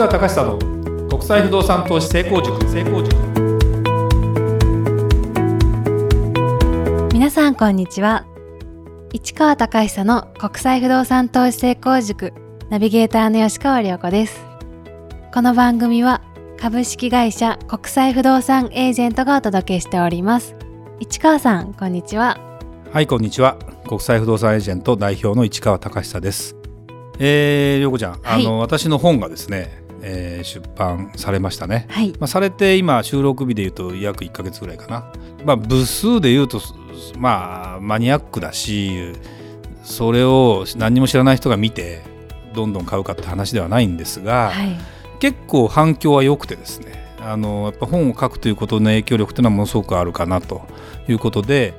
川隆久の国際不動産投資成功塾。成功塾皆さんこんにちは。市川隆久の国際不動産投資成功塾。ナビゲーターの吉川良子です。この番組は株式会社国際不動産エージェントがお届けしております。市川さんこんにちは。はいこんにちは。国際不動産エージェント代表の市川隆久です。えー、良子ちゃん、はい、あの私の本がですね、えー、出版されましたね、はい、まあ、されて今収録日でいうと約1か月ぐらいかな、まあ、部数でいうとまあマニアックだしそれを何にも知らない人が見てどんどん買うかって話ではないんですが、はい、結構反響は良くてですね。あのやっぱ本を書くということの影響力というのはものすごくあるかなということで、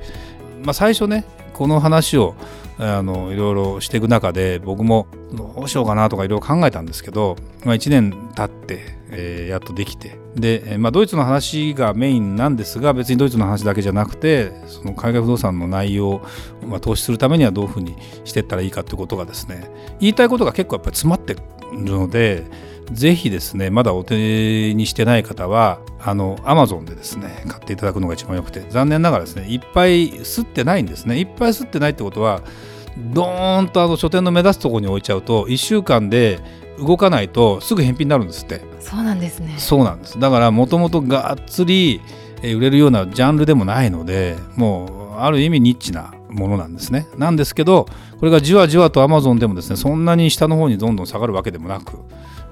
まあ、最初ねこの話をあのいろいろしていく中で僕もどうしようかなとかいろいろ考えたんですけど、まあ、1年経って、えー、やっとできてで、まあ、ドイツの話がメインなんですが別にドイツの話だけじゃなくてその海外不動産の内容を、まあ、投資するためにはどういうふうにしていったらいいかということがですね言いたいことが結構やっぱり詰まってるのでぜひですねまだお手にしてない方はあのアマゾンでですね買っていただくのが一番よくて残念ながらですねいっぱい吸ってないんですね。いっぱい吸ってないってことはドーンとあの書店の目指すところに置いちゃうと1週間で動かないとすぐ返品になるんですって。そうなんですね。そうなんです。だからもともとがっつり売れるようなジャンルでもないのでもうある意味ニッチなものなんですね。なんですけどこれがじわじわとアマゾンでもですねそんなに下の方にどんどん下がるわけでもなく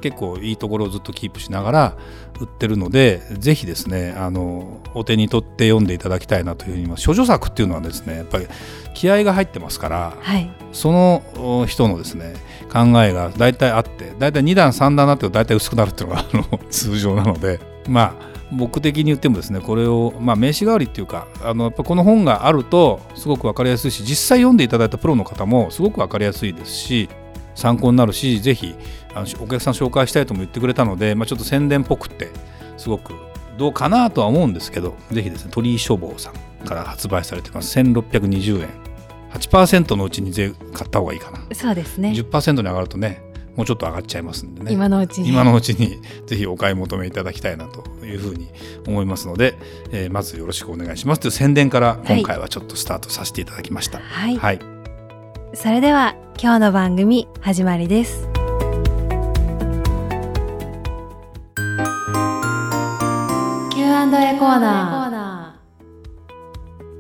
結構いいところをずっとキープしながら売ってるのでぜひですねあのお手に取って読んでいただきたいなというふうにます。処女作っていうのはですねやっぱり気合が入ってますから、はい、その人のですね考えが大体あって大体2段3段になって大体薄くなるっていうのがあの通常なのでまあ僕的に言ってもですねこれを、まあ、名刺代わりっていうかあのやっぱこの本があるとすごく分かりやすいし実際読んでいただいたプロの方もすごく分かりやすいですし参考になるしぜひあのお客さん紹介したいとも言ってくれたので、まあ、ちょっと宣伝っぽくってすごくどうかなとは思うんですけどぜひですね鳥居書房さんから発売されてます。1620円8%のうちに税買った方がいいかな。そうですね。10%に上がるとねもうちょっと上がっちゃいますんでね。今のうちに。今のうちにぜひお買い求めいただきたいなというふうに思いますので、えー、まずよろしくお願いしますという宣伝から今回はちょっとスタートさせていただきました。はい、はい、それでは今日の番組始まりです。Q&A コーナ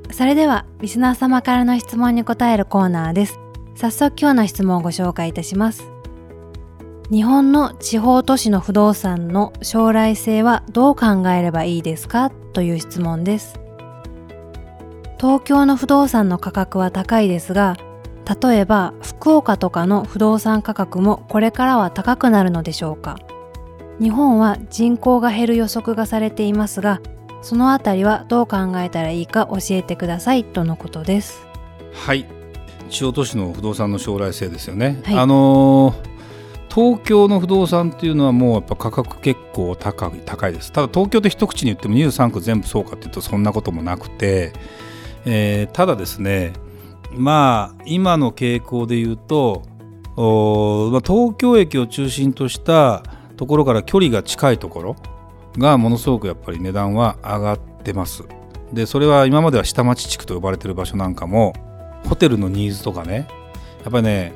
ーそれではリスナー様からの質問に答えるコーナーです。早速今日の質問をご紹介いたします。日本の地方都市の不動産の将来性はどう考えればいいですか？という質問です。東京の不動産の価格は高いですが、例えば福岡とかの不動産価格もこれからは高くなるのでしょうか？日本は人口が減る予測がされていますが、そのあたりはどう考えたらいいか教えてくださいとのことです。はい。地方都市の不動産の将来性ですよね。はい、あのー東京の不動産っていうのはもうやっぱ価格結構高い高いですただ東京って一口に言っても23区全部そうかっていうとそんなこともなくて、えー、ただですねまあ今の傾向で言うとまあ、東京駅を中心としたところから距離が近いところがものすごくやっぱり値段は上がってます。でそれは今までは下町地区と呼ばれてる場所なんかもホテルのニーズとかねやっぱりね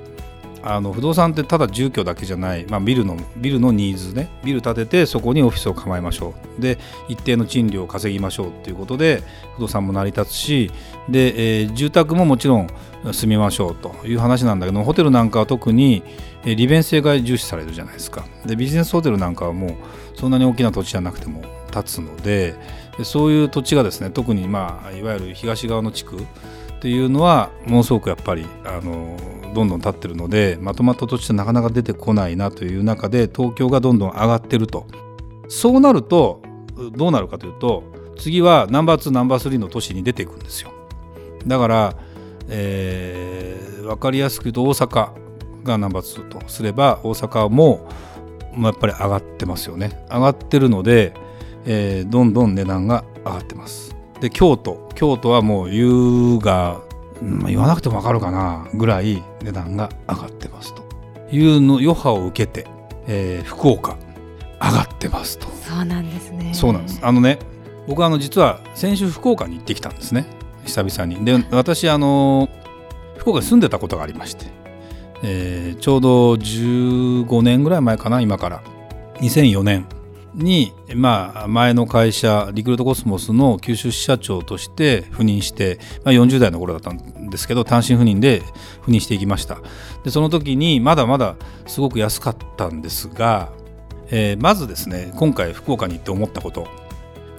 あの不動産ってただ住居だけじゃない、まあ、ビルのビルのニーズねビル建ててそこにオフィスを構えましょう。で一定の賃料を稼ぎましょうっていうことで不動産も成り立つしで、えー、住宅ももちろん住みましょうという話なんだけどホテルなんかは特に利便性が重視されるじゃないですか。でビジネスホテルなんかはもうそんなに大きな土地じゃなくても建つのでそういう土地がですね特にまあいわゆる東側の地区っていうのはものすごくやっぱりあのどんどん立ってるのでまとまった土地ってなかなか出てこないなという中で東京がどんどん上がってると。そうなるとどうなるかというと次はナンバー2ナンバー3の都市に出ていくんですよ。だから、えー、分かりやすく言うと大阪がナンバー2とすれば大阪もやっぱり上がってますよね。上がってるので、えー、どんどん値段が上がってます。で京都。京都はもう優が、まあ、言わなくても分かるかなぐらい値段が上がってますと。いうの余波を受けて、えー、福岡上がってますと。そうなんですね。そうなんです。あのね僕はあの実は先週福岡に行ってきたんですね。久々に。で私あの福岡に住んでたことがありまして、えー、ちょうど15年ぐらい前かな今から。2004年に、まあ、前の会社リクルートコスモスの九州支社長として赴任して、まあ、40代の頃だったんですけど単身赴任で赴任していきました。でその時にまだまだすごく安かったんですが、えー、まずですね今回福岡に行って思ったこと。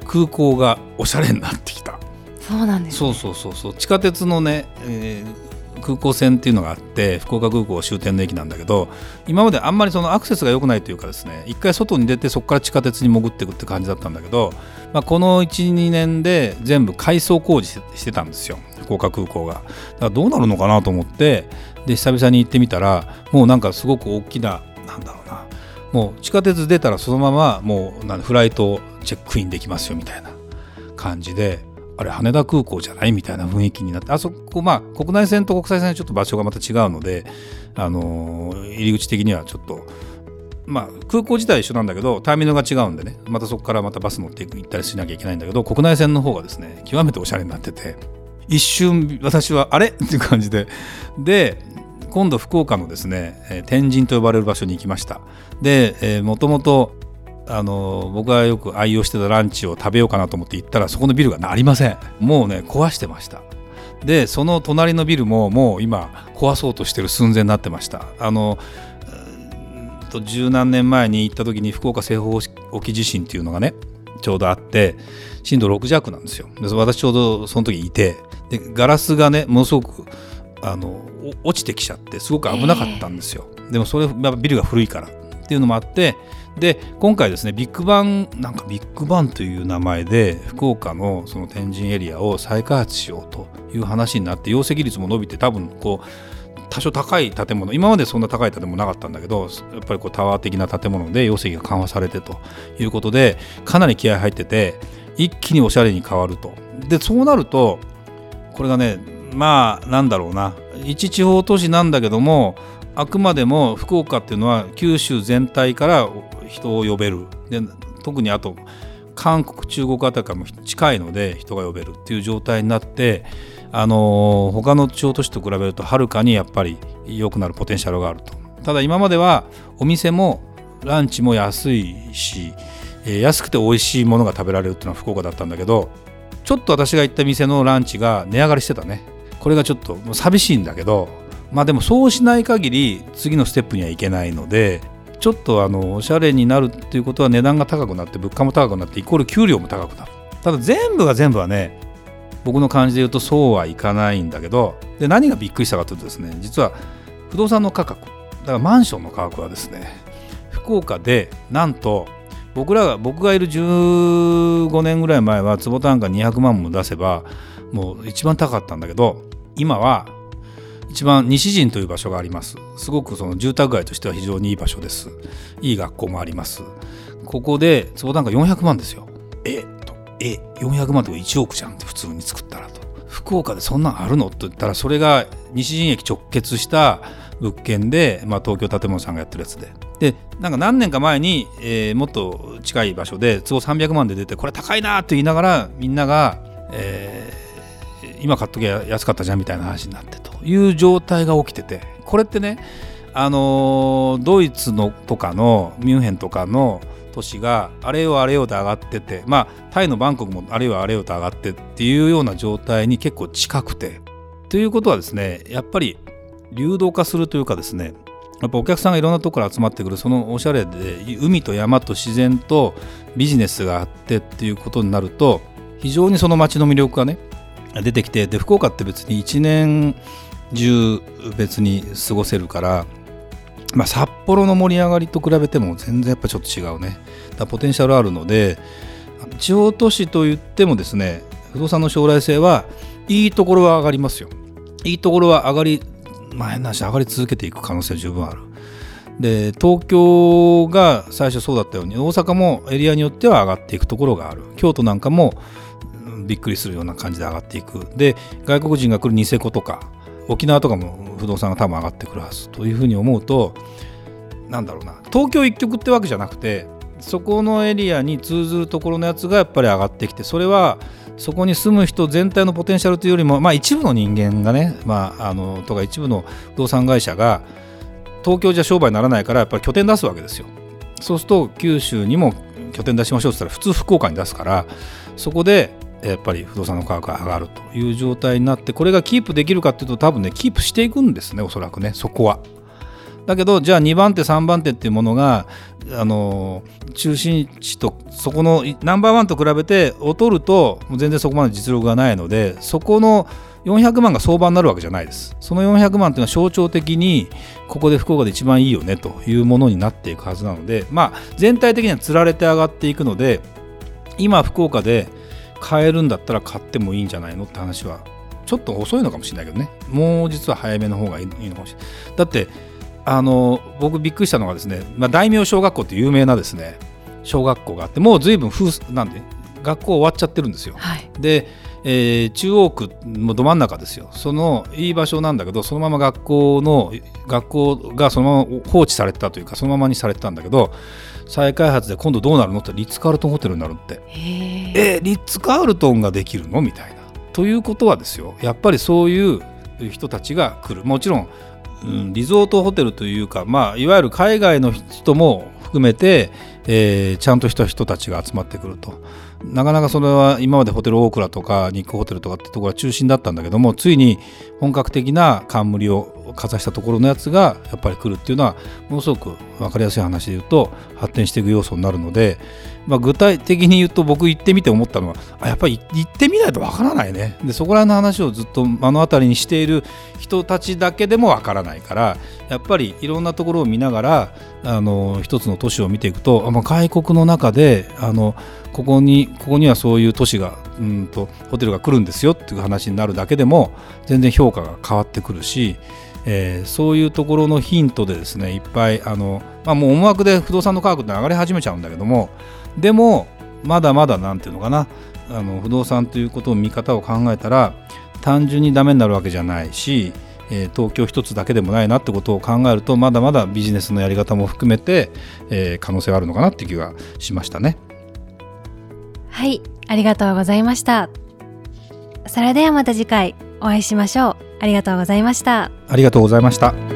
空港がおしゃれになってきた。そうなんです、ね、そうそうそうそう。地下鉄のね、えー、空港線っていうのがあって福岡空港終点の駅なんだけど今まであんまりそのアクセスが良くないというかですね一回外に出てそこから地下鉄に潜っていくって感じだったんだけど、まあ、この12年で全部改装工事してたんですよ福岡空港が。だからどうなるのかなと思ってで久々に行ってみたらもうなんかすごく大きななんだろうなもう地下鉄出たらそのままもうフライトチェックインできますよみたいな感じであれ羽田空港じゃないみたいな雰囲気になってあそこまあ国内線と国際線はちょっと場所がまた違うので、あの、入り口的にはちょっとまあ空港自体一緒なんだけどターミナルが違うんでねまたそこからまたバス乗って行ったりしなきゃいけないんだけど国内線の方がですね極めておしゃれになってて一瞬私はあれ？っていう感じで。で今度福岡のですね天神と呼ばれる場所に行きました。で、もともとあの僕がよく愛用してたランチを食べようかなと思って行ったらそこのビルがありません。もうね壊してました。でその隣のビルももう今壊そうとしてる寸前になってました。あの十何年前に行った時に福岡西方沖地震っていうのがねちょうどあって震度6弱なんですよ。で私ちょうどその時いてでガラスがねものすごくあの落ちてきちゃってすごく危なかったんですよ、えー、でもそれビルが古いからっていうのもあってで今回ですねビッグバンなんかビッグバンという名前で福岡のその天神エリアを再開発しようという話になって容積率も伸びて多分こう多少高い建物今までそんな高い建物なかったんだけどやっぱりこうタワー的な建物で容積が緩和されてということでかなり気合入ってて一気におしゃれに変わると。でそうなるとこれがねまあなんだろうな。一地方都市なんだけどもあくまでも福岡っていうのは九州全体から人を呼べる。で特にあと韓国中国あたりからも近いので人が呼べるっていう状態になってあの他の地方都市と比べるとはるかにやっぱり良くなるポテンシャルがあると。ただ今まではお店もランチも安いし、え、安くて美味しいものが食べられるっていうのは福岡だったんだけどちょっと私が行った店のランチが値上がりしてたね。これがちょっと寂しいんだけどまあでもそうしない限り次のステップにはいけないのでちょっとあのおしゃれになるっていうことは値段が高くなって物価も高くなってイコール給料も高くなる。ただ全部が全部はね僕の感じで言うとそうはいかないんだけどで何がびっくりしたかというとですね実は不動産の価格だからマンションの価格はですね福岡でなんと僕らが僕がいる15年ぐらい前は坪単価200万も出せばもう一番高かったんだけど今は一番西陣という場所があります。すごくその住宅街としては非常にいい場所です。いい学校もあります。ここで坪単価400万ですよ。え？と。え？400万って1億じゃんって普通に作ったらと。福岡でそんなんあるの？と言ったらそれが西陣駅直結した物件で、まあ、東京建物さんがやってるやつで。でなんか何年か前に、えー、もっと近い場所で坪300万で出てこれ高いなって言いながらみんなが、えー、今買っときゃ安かったじゃんみたいな話になってと。いう状態が起きててこれってねあのドイツのとかのミュンヘンとかの都市があれよあれよと上がっててまあタイのバンコクもあれよあれよと上がってっていうような状態に結構近くて。ということはですねやっぱり流動化するというかですねやっぱお客さんがいろんなところから集まってくるそのおしゃれで海と山と自然とビジネスがあってっていうことになると非常にその街の魅力がね出てきてで福岡って別に1年中別に過ごせるから、まあ、札幌の盛り上がりと比べても全然やっぱちょっと違うね。だポテンシャルあるので地方都市といってもですね不動産の将来性はいいところは上がりますよ。いいところは上がりまあ変な話上がり続けていく可能性は十分ある。で東京が最初そうだったように大阪もエリアによっては上がっていくところがある。京都なんかもびっくりするような感じで上がっていく。で外国人が来るニセコとか沖縄とかも不動産が多分上がってくるはずというふうに思うとなんだろうな東京一極ってわけじゃなくてそこのエリアに通ずるところのやつがやっぱり上がってきてそれはそこに住む人全体のポテンシャルというよりも、まあ、一部の人間がね、まあ、あのとか一部の不動産会社が東京じゃ商売にならないからやっぱり拠点出すわけですよ。そうすると九州にも拠点出しましょうって言ったら普通福岡に出すからそこでやっぱり不動産の価格が上がるという状態になってこれがキープできるかっていうと多分ねキープしていくんですねおそらくねそこは。だけどじゃあ2番手3番手っていうものがあの中心地とそこのナンバーワンと比べて劣ると全然そこまで実力がないのでそこの400万が相場になるわけじゃないですその400万というのは象徴的にここで福岡で一番いいよねというものになっていくはずなのでまあ全体的にはつられて上がっていくので今福岡で買えるんだったら買ってもいいんじゃないのって話はちょっと遅いのかもしれないけどね。もう実は早めの方がいいのかもしれない。だってあの僕びっくりしたのがですね、まあ、大名小学校って有名なですね小学校があってもう随分風なんで学校終わっちゃってるんですよ。はい、で、えー、中央区もど真ん中ですよ。そのいい場所なんだけどそのまま学校の学校がそのまま放置されてたというかそのままにされてたんだけど再開発で今度どうなるのってリッツ・カールトンホテルになるって。えー、リッツ・カールトンができるの？みたいな。ということはですよ。やっぱりそういう人たちが来る。もちろんうん、リゾートホテルというか、まあ、いわゆる海外の人も含めて、えー、ちゃんとした人たちが集まってくると。なかなかそれは今までホテルオークラとか日光ホテルとかってところが中心だったんだけどもついに本格的な冠をかざしたところのやつがやっぱり来るっていうのはものすごく分かりやすい話で言うと発展していく要素になるのでまあ、具体的に言うと僕行ってみて思ったのはあやっぱり行ってみないとわからないね。でそこら辺の話をずっと目の当たりにしている人たちだけでもわからないからやっぱりいろんなところを見ながらあの一つの都市を見ていくと、まあ、外国の中であのここにここにはそういう都市がうんとホテルが来るんですよっていう話になるだけでも全然評価が変わってくるしえー、そういうところのヒントでですねいっぱいあの、まあ、もう思惑で不動産の価格って上がり始めちゃうんだけどもでもまだまだ何ていうのかなあの不動産ということを見方を考えたら単純にダメになるわけじゃないし、えー、東京一つだけでもないなってことを考えるとまだまだビジネスのやり方も含めて、えー、可能性があるのかなっていう気がしましたね。はいありがとうございました。それではまた次回お会いしましょう。ありがとうございました。ありがとうございました。